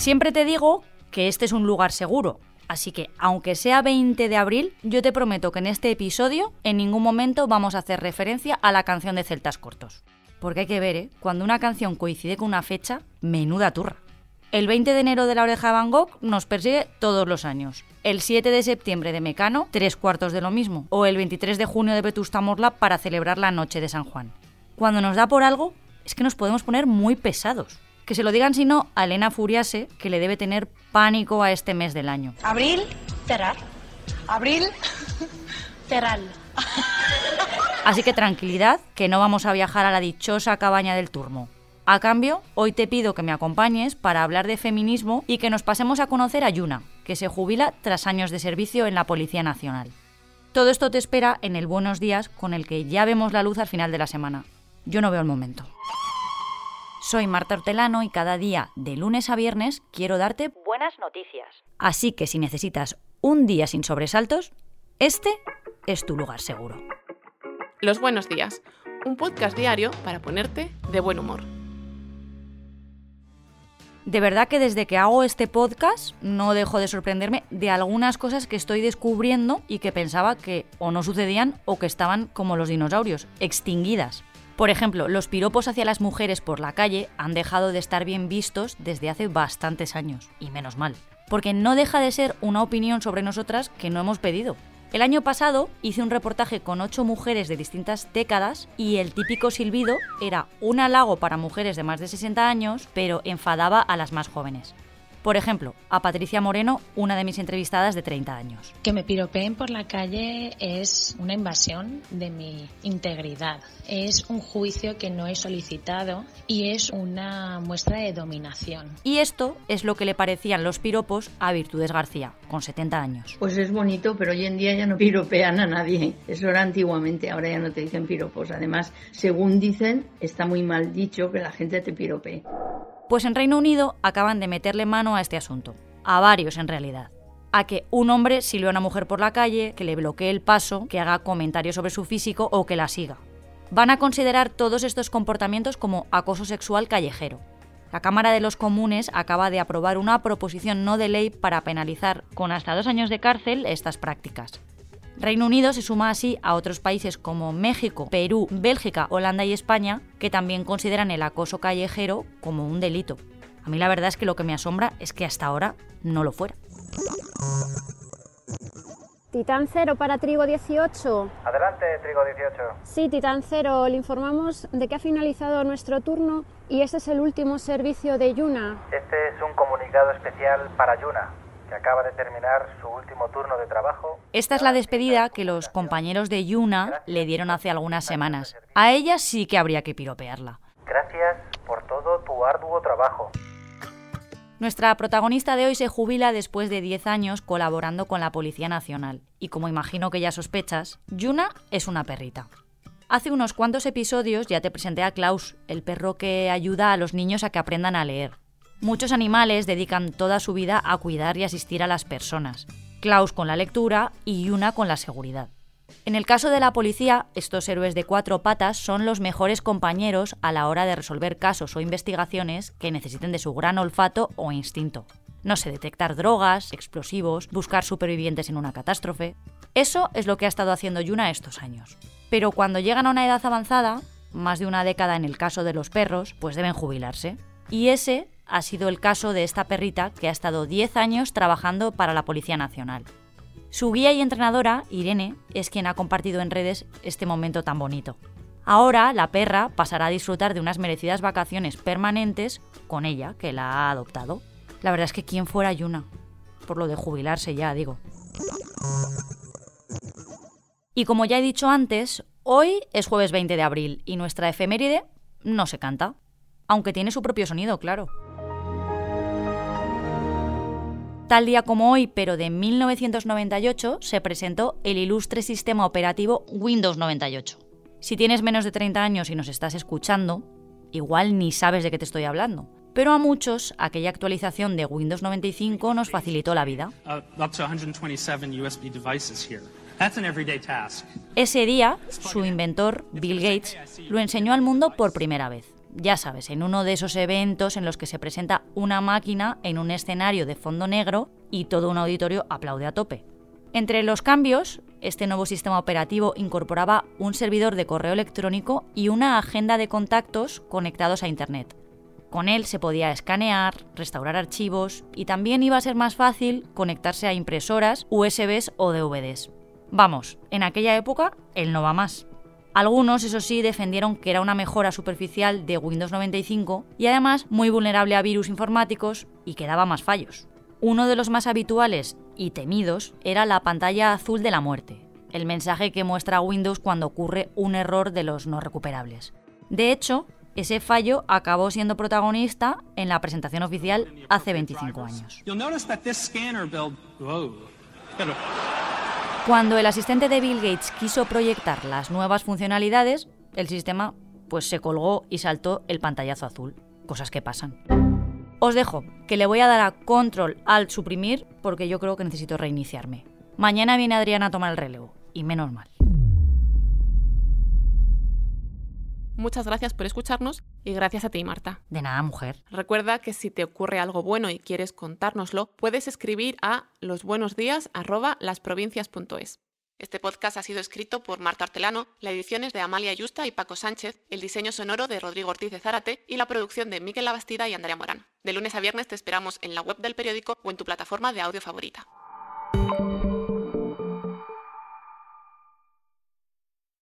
Siempre te digo que este es un lugar seguro, así que aunque sea 20 de abril, yo te prometo que en este episodio en ningún momento vamos a hacer referencia a la canción de Celtas Cortos. Porque hay que ver, ¿eh? Cuando una canción coincide con una fecha, menuda turra. El 20 de enero de la oreja de Van Gogh nos persigue todos los años. El 7 de septiembre de Mecano, tres cuartos de lo mismo. O el 23 de junio de Vetusta Morla para celebrar la noche de San Juan. Cuando nos da por algo, es que nos podemos poner muy pesados. Que se lo digan si no a Elena Furiase, que le debe tener pánico a este mes del año. Abril, Terral. Abril, Terral. Así que tranquilidad, que no vamos a viajar a la dichosa cabaña del Turmo. A cambio, hoy te pido que me acompañes para hablar de feminismo y que nos pasemos a conocer a Yuna, que se jubila tras años de servicio en la Policía Nacional. Todo esto te espera en el Buenos Días con el que ya vemos la luz al final de la semana. Yo no veo el momento. Soy Marta Hortelano y cada día, de lunes a viernes, quiero darte buenas noticias. Así que si necesitas un día sin sobresaltos, este es tu lugar seguro. Los Buenos Días, un podcast diario para ponerte de buen humor. De verdad que desde que hago este podcast no dejo de sorprenderme de algunas cosas que estoy descubriendo y que pensaba que o no sucedían o que estaban como los dinosaurios, extinguidas. Por ejemplo, los piropos hacia las mujeres por la calle han dejado de estar bien vistos desde hace bastantes años, y menos mal, porque no deja de ser una opinión sobre nosotras que no hemos pedido. El año pasado hice un reportaje con ocho mujeres de distintas décadas y el típico silbido era un halago para mujeres de más de 60 años, pero enfadaba a las más jóvenes. Por ejemplo, a Patricia Moreno, una de mis entrevistadas de 30 años. Que me piropeen por la calle es una invasión de mi integridad. Es un juicio que no he solicitado y es una muestra de dominación. Y esto es lo que le parecían los piropos a Virtudes García, con 70 años. Pues es bonito, pero hoy en día ya no piropean a nadie. Eso era antiguamente, ahora ya no te dicen piropos. Además, según dicen, está muy mal dicho que la gente te piropee. Pues en Reino Unido acaban de meterle mano a este asunto, a varios en realidad. A que un hombre silbe a una mujer por la calle, que le bloquee el paso, que haga comentarios sobre su físico o que la siga. Van a considerar todos estos comportamientos como acoso sexual callejero. La Cámara de los Comunes acaba de aprobar una proposición no de ley para penalizar con hasta dos años de cárcel estas prácticas. Reino Unido se suma así a otros países como México, Perú, Bélgica, Holanda y España, que también consideran el acoso callejero como un delito. A mí la verdad es que lo que me asombra es que hasta ahora no lo fuera. Titán cero para Trigo 18. Adelante, Trigo 18. Sí, Titán cero, le informamos de que ha finalizado nuestro turno y este es el último servicio de Yuna. Este es un comunicado especial para Yuna, que acaba de terminar su último turno de trabajo. Esta es la despedida que los compañeros de Yuna le dieron hace algunas semanas. A ella sí que habría que piropearla. Gracias por todo tu arduo trabajo. Nuestra protagonista de hoy se jubila después de 10 años colaborando con la Policía Nacional. Y como imagino que ya sospechas, Yuna es una perrita. Hace unos cuantos episodios ya te presenté a Klaus, el perro que ayuda a los niños a que aprendan a leer. Muchos animales dedican toda su vida a cuidar y asistir a las personas. Klaus con la lectura y Yuna con la seguridad. En el caso de la policía, estos héroes de cuatro patas son los mejores compañeros a la hora de resolver casos o investigaciones que necesiten de su gran olfato o instinto. No sé, detectar drogas, explosivos, buscar supervivientes en una catástrofe. Eso es lo que ha estado haciendo Yuna estos años. Pero cuando llegan a una edad avanzada, más de una década en el caso de los perros, pues deben jubilarse. Y ese ha sido el caso de esta perrita que ha estado 10 años trabajando para la Policía Nacional. Su guía y entrenadora, Irene, es quien ha compartido en redes este momento tan bonito. Ahora la perra pasará a disfrutar de unas merecidas vacaciones permanentes con ella, que la ha adoptado. La verdad es que quién fuera Yuna, por lo de jubilarse ya, digo. Y como ya he dicho antes, hoy es jueves 20 de abril y nuestra efeméride no se canta, aunque tiene su propio sonido, claro. Tal día como hoy, pero de 1998, se presentó el ilustre sistema operativo Windows 98. Si tienes menos de 30 años y nos estás escuchando, igual ni sabes de qué te estoy hablando. Pero a muchos, aquella actualización de Windows 95 nos facilitó la vida. Uh, up to 127 USB devices here. Ese día, su inventor, Bill Gates, lo enseñó al mundo por primera vez. Ya sabes, en uno de esos eventos en los que se presenta una máquina en un escenario de fondo negro y todo un auditorio aplaude a tope. Entre los cambios, este nuevo sistema operativo incorporaba un servidor de correo electrónico y una agenda de contactos conectados a Internet. Con él se podía escanear, restaurar archivos y también iba a ser más fácil conectarse a impresoras, USBs o DVDs. Vamos, en aquella época el no va más. Algunos, eso sí, defendieron que era una mejora superficial de Windows 95 y además muy vulnerable a virus informáticos y que daba más fallos. Uno de los más habituales y temidos era la pantalla azul de la muerte, el mensaje que muestra Windows cuando ocurre un error de los no recuperables. De hecho, ese fallo acabó siendo protagonista en la presentación oficial hace 25 años. Cuando el asistente de Bill Gates quiso proyectar las nuevas funcionalidades, el sistema pues se colgó y saltó el pantallazo azul. Cosas que pasan. Os dejo, que le voy a dar a control al suprimir porque yo creo que necesito reiniciarme. Mañana viene Adriana a tomar el relevo, y menos mal. Muchas gracias por escucharnos y gracias a ti, Marta. De nada, mujer. Recuerda que si te ocurre algo bueno y quieres contárnoslo, puedes escribir a losbuenosdías@lasprovincias.es. Este podcast ha sido escrito por Marta Hortelano, la edición es de Amalia Yusta y Paco Sánchez, el diseño sonoro de Rodrigo Ortiz de Zárate y la producción de Miquel Labastida y Andrea Morán. De lunes a viernes te esperamos en la web del periódico o en tu plataforma de audio favorita.